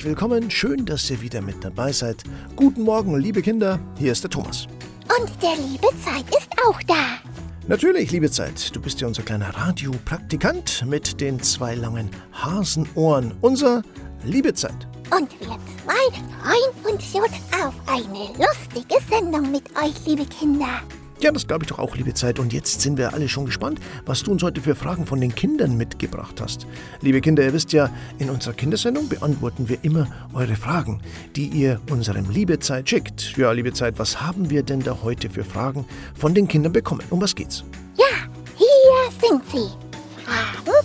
herzlich willkommen. Schön, dass ihr wieder mit dabei seid. Guten Morgen, liebe Kinder. Hier ist der Thomas. Und der liebe Zeit ist auch da. Natürlich, liebe Zeit. Du bist ja unser kleiner Radiopraktikant mit den zwei langen Hasenohren. Unser liebe Zeit. Und wir zwei freuen uns schon auf eine lustige Sendung mit euch, liebe Kinder. Ja, das glaube ich doch auch, liebe Zeit. Und jetzt sind wir alle schon gespannt, was du uns heute für Fragen von den Kindern mitgebracht hast. Liebe Kinder, ihr wisst ja, in unserer Kindersendung beantworten wir immer eure Fragen, die ihr unserem Liebezeit schickt. Ja, liebe Zeit, was haben wir denn da heute für Fragen von den Kindern bekommen? Um was geht's? Ja, hier sind sie. Fragen.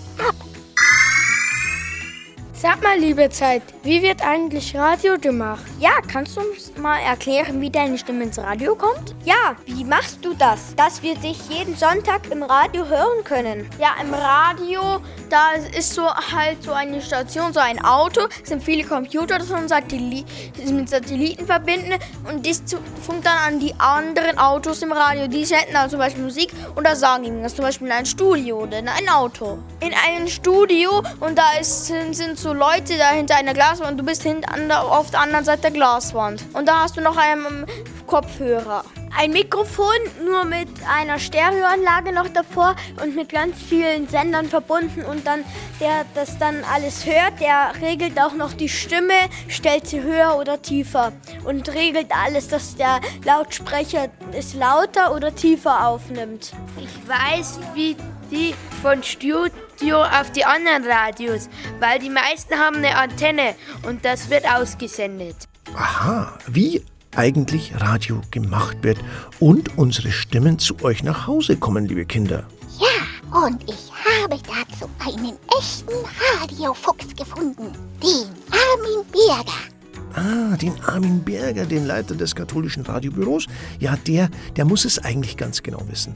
Sag mal, liebe Zeit, wie wird eigentlich Radio gemacht? Ja, kannst du uns mal erklären, wie deine Stimme ins Radio kommt? Ja, wie machst du das, dass wir dich jeden Sonntag im Radio hören können? Ja, im Radio, da ist so halt so eine Station, so ein Auto, sind viele Computer, das man Satelli mit Satelliten verbinden und das funkt dann an die anderen Autos im Radio. Die senden dann zum Beispiel Musik und da sagen ihnen das zum Beispiel in ein Studio oder in ein Auto. In einem Studio und da ist, sind, sind so Leute da hinter einer Glaswand und du bist hinten auf der anderen Seite der Glaswand. Und da hast du noch einen Kopfhörer. Ein Mikrofon nur mit einer Stereoanlage noch davor und mit ganz vielen Sendern verbunden und dann der das dann alles hört, der regelt auch noch die Stimme, stellt sie höher oder tiefer und regelt alles, dass der Lautsprecher es lauter oder tiefer aufnimmt. Ich weiß, wie die von Studio auf die anderen Radios, weil die meisten haben eine Antenne und das wird ausgesendet. Aha, wie eigentlich Radio gemacht wird und unsere Stimmen zu euch nach Hause kommen, liebe Kinder. Ja, und ich habe dazu einen echten Radiofuchs gefunden, den Armin Berger. Ah, den Armin Berger, den Leiter des katholischen Radiobüros. Ja, der, der muss es eigentlich ganz genau wissen.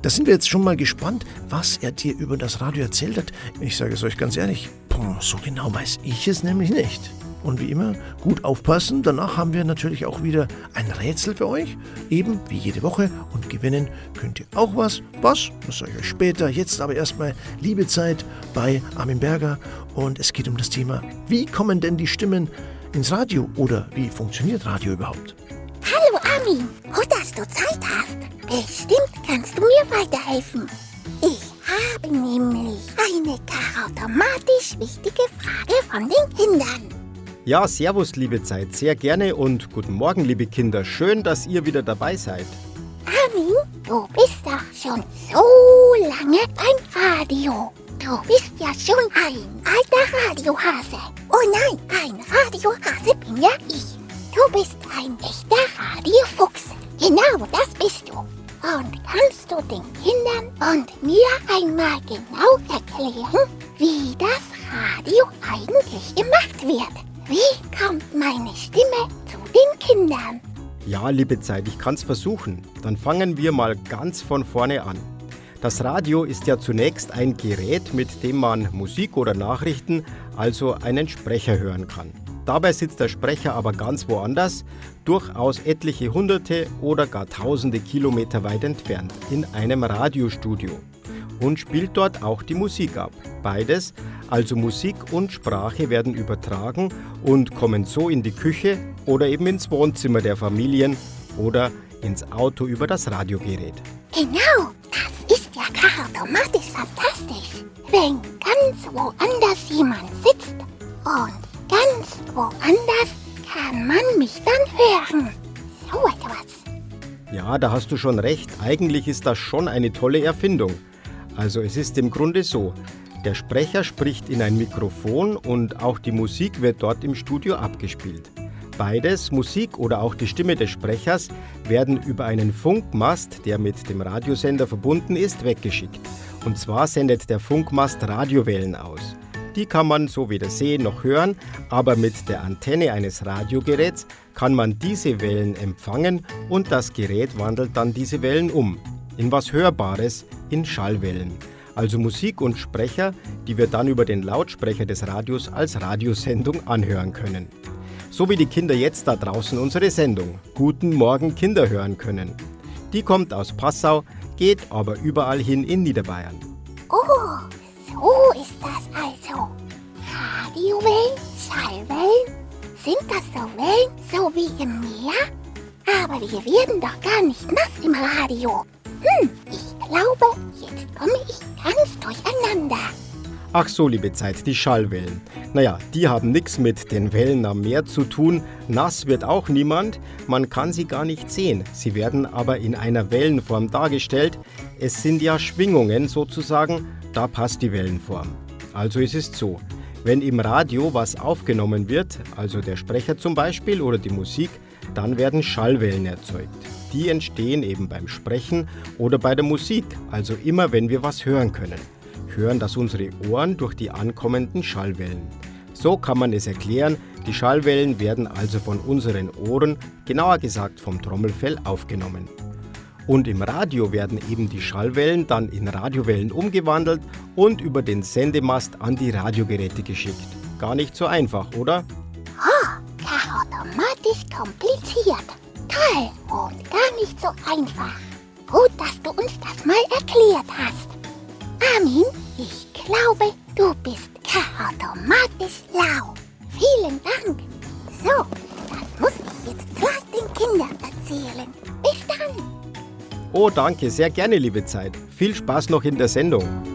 Da sind wir jetzt schon mal gespannt, was er dir über das Radio erzählt hat. Ich sage es euch ganz ehrlich, boah, so genau weiß ich es nämlich nicht. Und wie immer, gut aufpassen. Danach haben wir natürlich auch wieder ein Rätsel für euch. Eben wie jede Woche. Und gewinnen könnt ihr auch was. Was? Das sage ich euch später. Jetzt aber erstmal liebe Zeit bei Armin Berger. Und es geht um das Thema, wie kommen denn die Stimmen ins Radio? Oder wie funktioniert Radio überhaupt? Hallo Armin, gut, dass du Zeit hast. Bestimmt kannst du mir weiterhelfen. Ich habe nämlich eine automatisch wichtige Frage von den Kindern. Ja, servus, liebe Zeit, sehr gerne und guten Morgen, liebe Kinder. Schön, dass ihr wieder dabei seid. Armin, du bist doch schon so lange beim Radio. Du bist ja schon ein alter Radiohase. Oh nein, ein Radiohase bin ja ich. Du bist ein echter Radiofuchs. Genau, das bist du. Und kannst du den Kindern und mir einmal genau erklären, wie das Radio eigentlich gemacht wird? Wie kommt meine Stimme zu den Kindern? Ja, liebe Zeit, ich kann's versuchen. Dann fangen wir mal ganz von vorne an. Das Radio ist ja zunächst ein Gerät, mit dem man Musik oder Nachrichten, also einen Sprecher hören kann. Dabei sitzt der Sprecher aber ganz woanders, durchaus etliche hunderte oder gar tausende Kilometer weit entfernt, in einem Radiostudio und spielt dort auch die Musik ab. Beides, also Musik und Sprache, werden übertragen und kommen so in die Küche oder eben ins Wohnzimmer der Familien oder ins Auto über das Radiogerät. Genau, ja automatisch fantastisch. Wenn ganz woanders jemand sitzt und ganz woanders kann man mich dann hören. So etwas. Ja, da hast du schon recht. Eigentlich ist das schon eine tolle Erfindung. Also es ist im Grunde so, der Sprecher spricht in ein Mikrofon und auch die Musik wird dort im Studio abgespielt. Beides, Musik oder auch die Stimme des Sprechers, werden über einen Funkmast, der mit dem Radiosender verbunden ist, weggeschickt. Und zwar sendet der Funkmast Radiowellen aus. Die kann man so weder sehen noch hören, aber mit der Antenne eines Radiogeräts kann man diese Wellen empfangen und das Gerät wandelt dann diese Wellen um in was Hörbares, in Schallwellen. Also Musik und Sprecher, die wir dann über den Lautsprecher des Radios als Radiosendung anhören können. So wie die Kinder jetzt da draußen unsere Sendung Guten Morgen Kinder hören können. Die kommt aus Passau, geht aber überall hin in Niederbayern. Oh, so ist das also. Radiowellen, Schallwellen Sind das so Wellen, so wie im Meer? Aber wir werden doch gar nicht nass im Radio. Hm, ich glaube, jetzt komme ich ganz durcheinander. Ach so, liebe Zeit, die Schallwellen. Naja, die haben nichts mit den Wellen am Meer zu tun. Nass wird auch niemand. Man kann sie gar nicht sehen. Sie werden aber in einer Wellenform dargestellt. Es sind ja Schwingungen sozusagen. Da passt die Wellenform. Also ist es so. Wenn im Radio was aufgenommen wird, also der Sprecher zum Beispiel oder die Musik, dann werden Schallwellen erzeugt. Die entstehen eben beim Sprechen oder bei der Musik, also immer wenn wir was hören können hören das unsere Ohren durch die ankommenden Schallwellen. So kann man es erklären, die Schallwellen werden also von unseren Ohren, genauer gesagt vom Trommelfell, aufgenommen. Und im Radio werden eben die Schallwellen dann in Radiowellen umgewandelt und über den Sendemast an die Radiogeräte geschickt. Gar nicht so einfach, oder? Oh, automatisch kompliziert. Toll und gar nicht so einfach. Gut, dass du uns das mal erklärt hast. Armin, ich glaube, du bist automatisch lau. Vielen Dank. So, das muss ich jetzt gleich den Kindern erzählen. Bis dann. Oh, danke, sehr gerne, liebe Zeit. Viel Spaß noch in der Sendung.